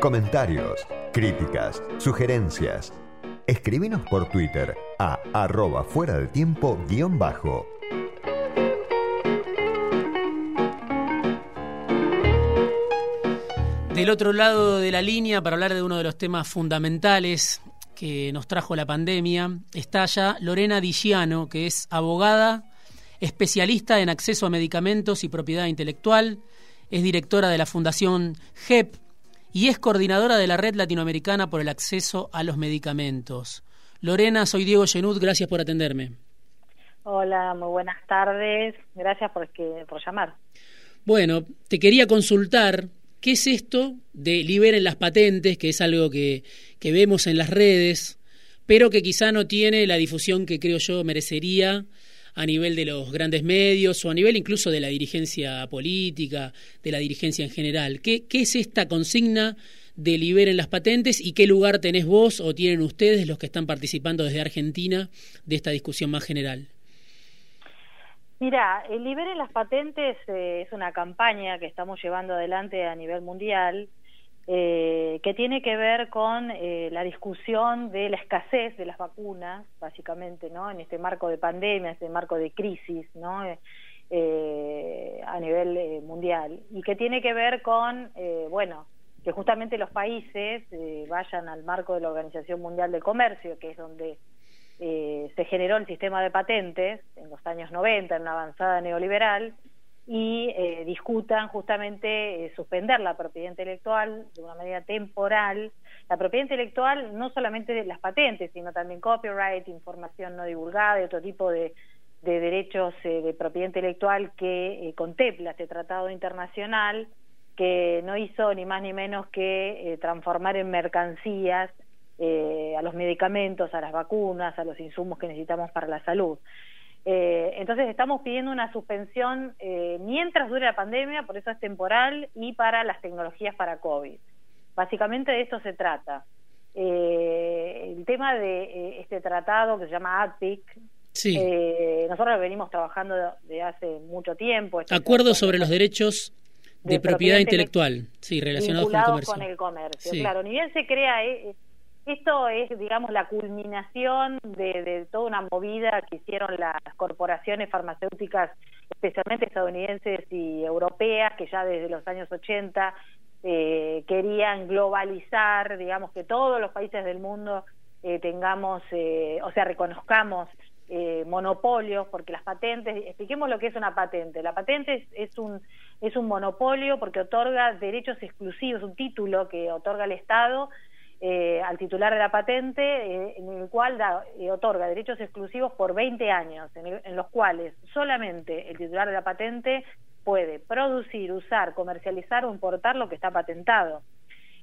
comentarios, críticas, sugerencias. Escribinos por Twitter a arroba fuera del tiempo guion bajo. Del otro lado de la línea, para hablar de uno de los temas fundamentales que nos trajo la pandemia, está ya Lorena Digiano, que es abogada, especialista en acceso a medicamentos y propiedad intelectual, es directora de la Fundación GEP y es coordinadora de la Red Latinoamericana por el Acceso a los Medicamentos. Lorena, soy Diego Genud, gracias por atenderme. Hola, muy buenas tardes, gracias por, por llamar. Bueno, te quería consultar qué es esto de liberen las patentes, que es algo que, que vemos en las redes, pero que quizá no tiene la difusión que creo yo merecería a nivel de los grandes medios o a nivel incluso de la dirigencia política, de la dirigencia en general. ¿Qué, qué es esta consigna de liberen las patentes y qué lugar tenés vos o tienen ustedes los que están participando desde Argentina de esta discusión más general? Mira, el Liberen las Patentes eh, es una campaña que estamos llevando adelante a nivel mundial eh, que tiene que ver con eh, la discusión de la escasez de las vacunas, básicamente, ¿no? En este marco de pandemia, este marco de crisis, ¿no? Eh, a nivel mundial y que tiene que ver con, bueno, que justamente los países vayan al marco de la Organización Mundial del Comercio, que es donde se generó el sistema de patentes en los años 90, en una avanzada neoliberal, y eh, discutan justamente eh, suspender la propiedad intelectual de una manera temporal. La propiedad intelectual no solamente de las patentes, sino también copyright, información no divulgada y otro tipo de, derechos eh, de propiedad intelectual que contempla este tratado internacional que no hizo ni más ni menos que transformar en mercancías a los medicamentos, a las vacunas, a los insumos que necesitamos para la salud. Eh, entonces estamos pidiendo una suspensión eh, mientras dure la pandemia, por eso es temporal, y para las tecnologías para COVID. Básicamente de esto se trata. Eh, el tema de este tratado que se llama ADPIC, sí. nosotros venimos trabajando de hace mucho tiempo. Este Acuerdo sobre los derechos de, propiedad, intelectual, sí, relacionados con el comercio. Con el comercio. Claro, ni bien se crea esto es, digamos, la culminación de, toda una movida que hicieron las corporaciones farmacéuticas, especialmente estadounidenses y europeas, que ya desde los años 80 eh, querían globalizar, digamos, que todos los países del mundo eh, tengamos, eh, o sea, reconozcamos monopolios, porque las patentes, expliquemos lo que es una patente. La patente es, un, es un monopolio porque otorga derechos exclusivos, un título que otorga el Estado eh, al titular de la patente, eh, en el cual da, eh, otorga derechos exclusivos por 20 años, en, los cuales solamente el titular de la patente puede producir, usar, comercializar o importar lo que está patentado.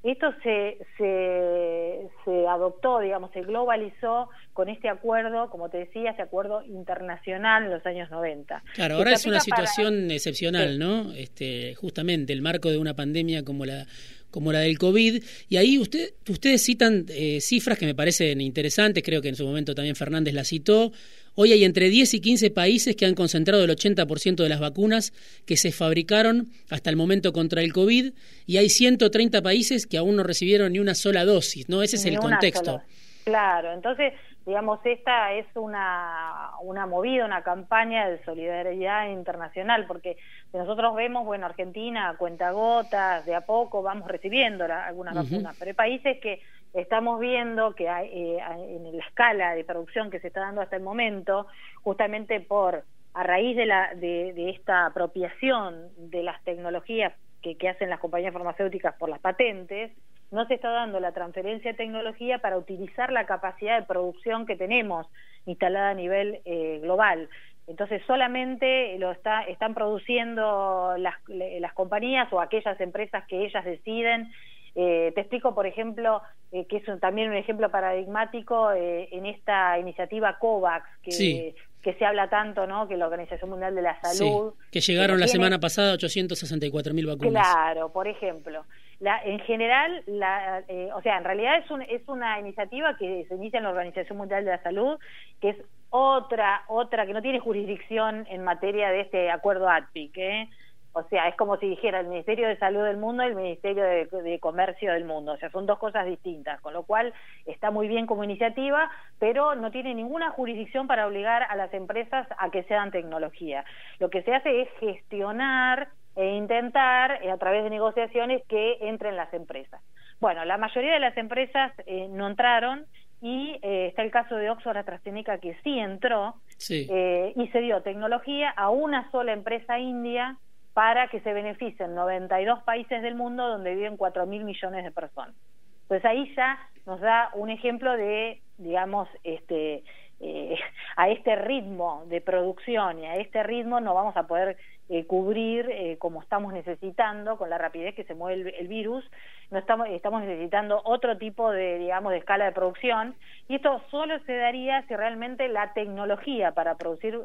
Esto se, se, se, adoptó, digamos, se globalizó con este acuerdo, como te decía, este acuerdo internacional en los años 90. Claro, ahora es una situación excepcional, ¿no? Este, justamente el marco de una pandemia como la como la del COVID. Y ahí usted, ustedes citan eh, cifras que me parecen interesantes, creo que en su momento también Fernández las citó. Hoy hay entre 10 y 15 países que han concentrado el 80% de las vacunas que se fabricaron hasta el momento contra el COVID y hay 130 países que aún no recibieron ni una sola dosis, ¿no? Ese es el contexto. Claro, entonces digamos, esta es una, una movida, una campaña de solidaridad internacional, porque nosotros vemos, bueno, Argentina, cuenta gotas, de a poco vamos recibiendo algunas vacunas, pero hay países que estamos viendo que hay, eh, en la escala de producción que se está dando hasta el momento, justamente por a raíz de, la, de, de esta apropiación de las tecnologías que, que hacen las compañías farmacéuticas por las patentes, no se está dando la transferencia de tecnología para utilizar la capacidad de producción que tenemos instalada a nivel eh, global. Entonces solamente lo está, están produciendo las, las compañías o aquellas empresas que ellas deciden. Eh, te explico, por ejemplo, eh, que es también un ejemplo paradigmático en esta iniciativa COVAX, que, que se habla tanto, ¿no? Que la Organización Mundial de la Salud... que llegaron la semana pasada 864 mil vacunas. Claro, por ejemplo. La, en general, la, eh, o sea, en realidad es, un, es una iniciativa que se inicia en la Organización Mundial de la Salud, que es otra, otra que no tiene jurisdicción en materia de este acuerdo ATPIC, ¿eh? O sea, es como si dijera el Ministerio de Salud del mundo y el Ministerio de, Comercio del mundo. O sea, son dos cosas distintas, con lo cual está muy bien como iniciativa, pero no tiene ninguna jurisdicción para obligar a las empresas a que sean tecnología. Lo que se hace es gestionar e intentar, eh, a través de negociaciones, que entren las empresas. Bueno, la mayoría de las empresas eh, no entraron y eh, está el caso de Oxford AstraZeneca que sí entró y se dio tecnología a una sola empresa india para que se beneficien 92 países del mundo donde viven 4 mil millones de personas. Entonces ahí ya nos da un ejemplo de, digamos, este, eh, a este ritmo de producción y a este ritmo no vamos a poder eh, cubrir eh, como estamos necesitando con la rapidez que se mueve el, virus no estamos estamos necesitando otro tipo de digamos de escala de producción. Y esto solo se daría si realmente la tecnología para producir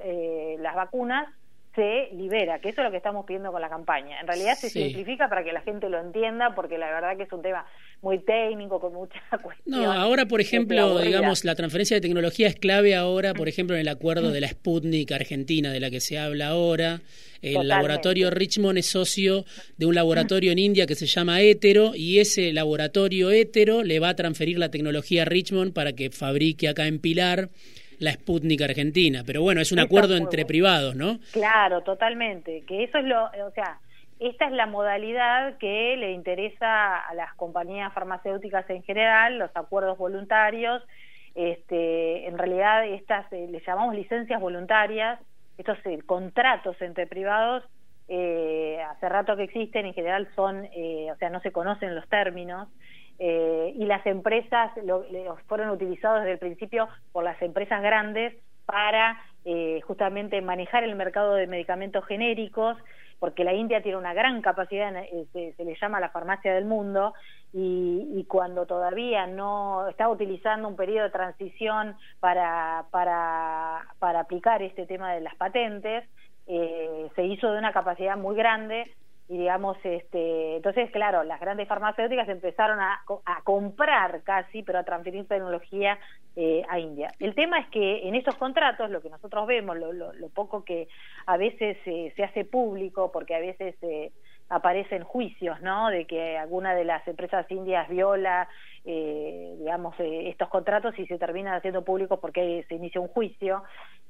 las vacunas se libera, que eso es lo que estamos pidiendo con la campaña. En realidad se simplifica para que la gente lo entienda, porque la verdad que es un tema muy técnico, con mucha cuestión. No, ahora, por ejemplo, digamos, la transferencia de tecnología es clave ahora, por ejemplo, en el acuerdo de la Sputnik Argentina, de la que se habla ahora. El laboratorio Richmond es socio de un laboratorio en India que se llama Hétero y ese laboratorio Hétero le va a transferir la tecnología a Richmond para que fabrique acá en Pilar la Sputnik Argentina. Pero bueno, es un acuerdo entre privados, ¿no? Claro, totalmente. Que eso es lo, o sea, esta es la modalidad que le interesa a las compañías farmacéuticas en general, los acuerdos voluntarios. Este, en realidad estas eh, le llamamos licencias voluntarias, estos eh, contratos entre privados eh, hace rato que existen, en general son, o sea, no se conocen los términos, eh, y las empresas lo, fueron utilizados desde el principio por las empresas grandes para eh, justamente manejar el mercado de medicamentos genéricos, porque la India tiene una gran capacidad, eh, se, le llama la farmacia del mundo, y, cuando todavía no estaba utilizando un periodo de transición para, para, para aplicar este tema de las patentes, se hizo de una capacidad muy grande y digamos este entonces claro las grandes farmacéuticas empezaron a, a comprar casi pero a transferir tecnología eh, a India. El tema es que en esos contratos lo que nosotros vemos lo, lo, poco que a veces eh, se hace público porque a veces eh, aparecen juicios no de que alguna de las empresas indias viola eh, digamos estos contratos y se terminan haciendo públicos porque se inicia un juicio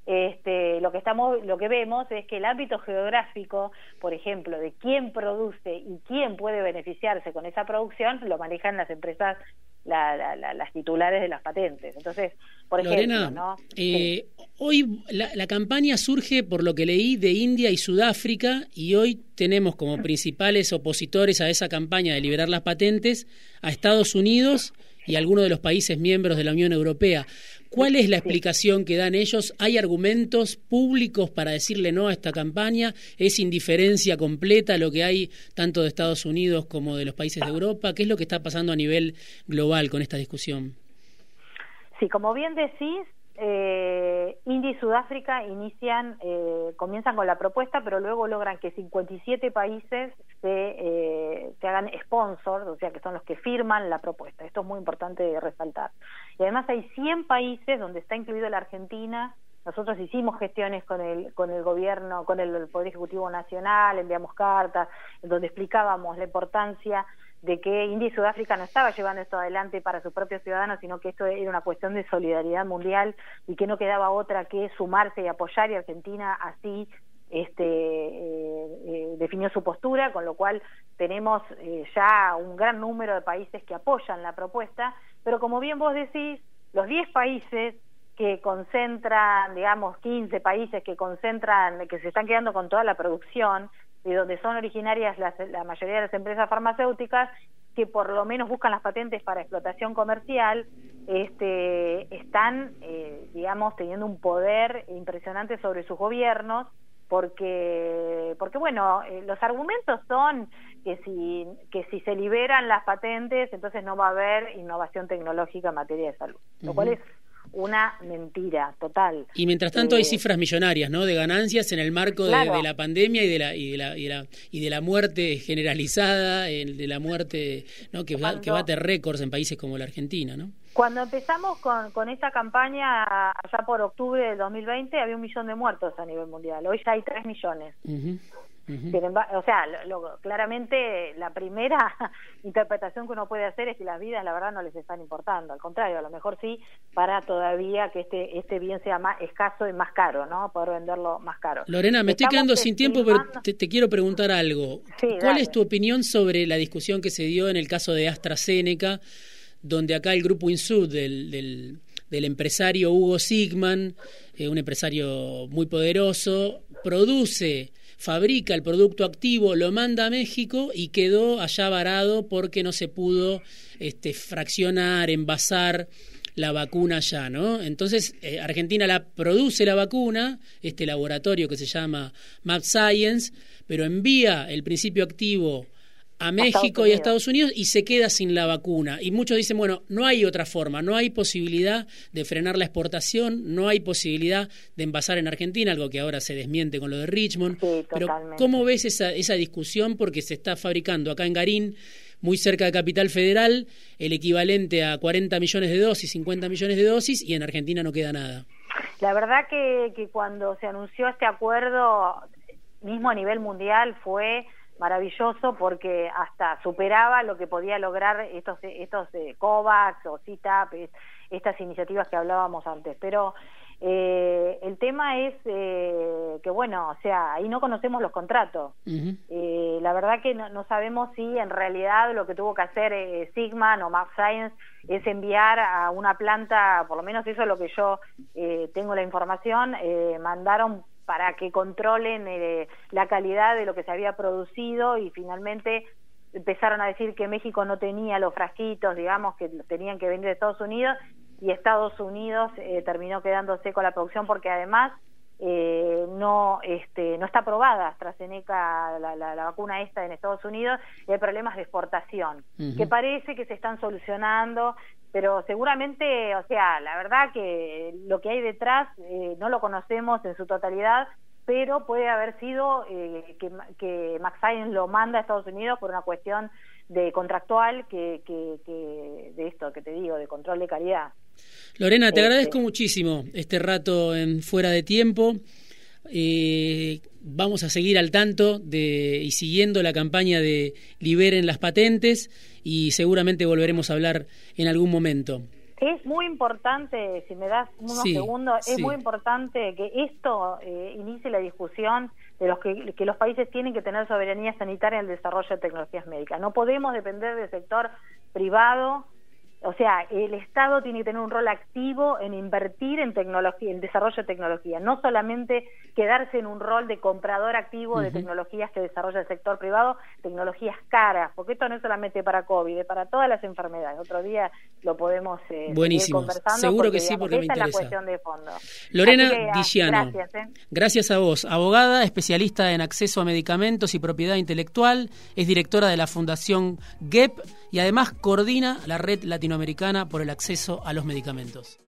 este, lo que estamos, lo que vemos es que el ámbito geográfico, por ejemplo, de quién produce y quién puede beneficiarse con esa producción, lo manejan las empresas, las titulares de las patentes. Entonces, por ejemplo, ¿no? Eh, hoy la, la, campaña surge, por lo que leí, de India y Sudáfrica, y hoy tenemos como principales opositores a esa campaña de liberar las patentes a Estados Unidos y algunos de los países miembros de la Unión Europea. ¿Cuál es la explicación que dan ellos? ¿Hay argumentos públicos para decirle no a esta campaña? ¿Es indiferencia completa lo que hay tanto de Estados Unidos como de los países de Europa? ¿Qué es lo que está pasando a nivel global con esta discusión? Sí, como bien decís, eh, India y Sudáfrica inician, eh, comienzan con la propuesta, pero luego logran que 57 países se, eh, hagan sponsors, o sea, que son los que firman la propuesta. Esto es muy importante resaltar. Y además hay 100 países donde está incluido la Argentina. Nosotros hicimos gestiones con el, con el gobierno, con el Poder Ejecutivo Nacional, enviamos cartas, donde explicábamos la importancia de que India y Sudáfrica no estaba llevando esto adelante para sus propios ciudadanos, sino que esto era una cuestión de solidaridad mundial y que no quedaba otra que sumarse y apoyar y Argentina así este, eh, eh, definió su postura, con lo cual tenemos eh, ya un gran número de países que apoyan la propuesta, pero como bien vos decís, los 10 países que concentran, digamos, 15 países que concentran, que se están quedando con toda la producción, de donde son originarias la mayoría de las empresas farmacéuticas, que por lo menos buscan las patentes para explotación comercial, este, están, eh, digamos, teniendo un poder impresionante sobre sus gobiernos, porque, porque bueno, eh, los argumentos son que si, que si se liberan las patentes, entonces no va a haber innovación tecnológica en materia de salud, lo cual es una mentira total. Y mientras tanto hay eh, cifras millonarias, ¿no? De ganancias en el marco de, la pandemia y de la, y de la, y de la, y de la muerte generalizada, de la muerte, ¿no? Que, que bate récords en países como la Argentina, ¿no? Cuando empezamos con, con esta campaña, allá por octubre del 2020, había un millón de muertos a nivel mundial. Hoy ya hay tres millones. O sea, claramente la primera interpretación que uno puede hacer es que las vidas, la verdad, no les están importando. Al contrario, a lo mejor sí, para todavía que este este bien sea más escaso y más caro, ¿no? Poder venderlo más caro. Lorena, me estoy quedando sin tiempo, pero te, quiero preguntar algo. ¿Cuál es tu opinión sobre la discusión que se dio en el caso de AstraZeneca, donde acá el grupo Insud del, del, del empresario Hugo Sigman, eh, un empresario muy poderoso, produce fabrica el producto activo, lo manda a México y quedó allá varado porque no se pudo este, fraccionar, envasar la vacuna allá, ¿no? Entonces, eh, Argentina la produce la vacuna, este laboratorio que se llama Map Science, pero envía el principio activo a México y a Estados Unidos y se queda sin la vacuna. Y muchos dicen, bueno, no hay otra forma, no hay posibilidad de frenar la exportación, no hay posibilidad de envasar en Argentina, algo que ahora se desmiente con lo de Richmond. Pero ¿cómo ves esa, esa discusión? Porque se está fabricando acá en Garín, muy cerca de Capital Federal, el equivalente a 40 millones de dosis, 50 millones de dosis, y en Argentina no queda nada. La verdad que, que cuando se anunció este acuerdo, mismo a nivel mundial, fue maravilloso porque hasta superaba lo que podía lograr estos estos eh, COVAX o CITAP, estas iniciativas que hablábamos antes. Pero eh, el tema es eh, que, bueno, o sea, ahí no conocemos los contratos. eh, la verdad que no, no, sabemos si en realidad lo que tuvo que hacer eh, Sigman o Max Science es enviar a una planta, por lo menos eso es lo que yo eh, tengo la información, eh, mandaron para que controlen eh, la calidad de lo que se había producido y finalmente empezaron a decir que México no tenía los frasquitos, digamos, que tenían que venir de Estados Unidos y Estados Unidos eh, terminó quedándose con la producción porque además eh, no este, no está aprobada AstraZeneca, la, la, la, vacuna esta en Estados Unidos, y hay problemas de exportación, uh -huh. que parece que se están solucionando, pero seguramente, o sea, la verdad que lo que hay detrás eh, no lo conocemos en su totalidad, pero puede haber sido eh, que, que Max Science lo manda a Estados Unidos por una cuestión de contractual que, que, que de esto que te digo, de control de calidad. Lorena, te este... agradezco muchísimo este rato en fuera de tiempo. Eh, vamos a seguir al tanto de, y siguiendo la campaña de liberen las patentes y seguramente volveremos a hablar en algún momento. Es muy importante, si me das unos sí, segundos, es sí. muy importante que esto eh, inicie la discusión de los que, que, los países tienen que tener soberanía sanitaria en el desarrollo de tecnologías médicas. No podemos depender del sector privado o sea, el Estado tiene que tener un rol activo en invertir en tecnología, en desarrollo de tecnología, no solamente quedarse en un rol de comprador activo uh -huh. de tecnologías que desarrolla el sector privado, tecnologías caras, porque esto no es solamente para COVID, es para todas las enfermedades. Otro día lo podemos eh, Buenísimo. conversando. Seguro porque, que sí, porque digamos, me interesa. es la cuestión de fondo. Lorena que, ah, Diciano, gracias, ¿eh? gracias a vos, abogada, especialista en acceso a medicamentos y propiedad intelectual, es directora de la Fundación GEP y además coordina la red latinoamericana por el acceso a los medicamentos.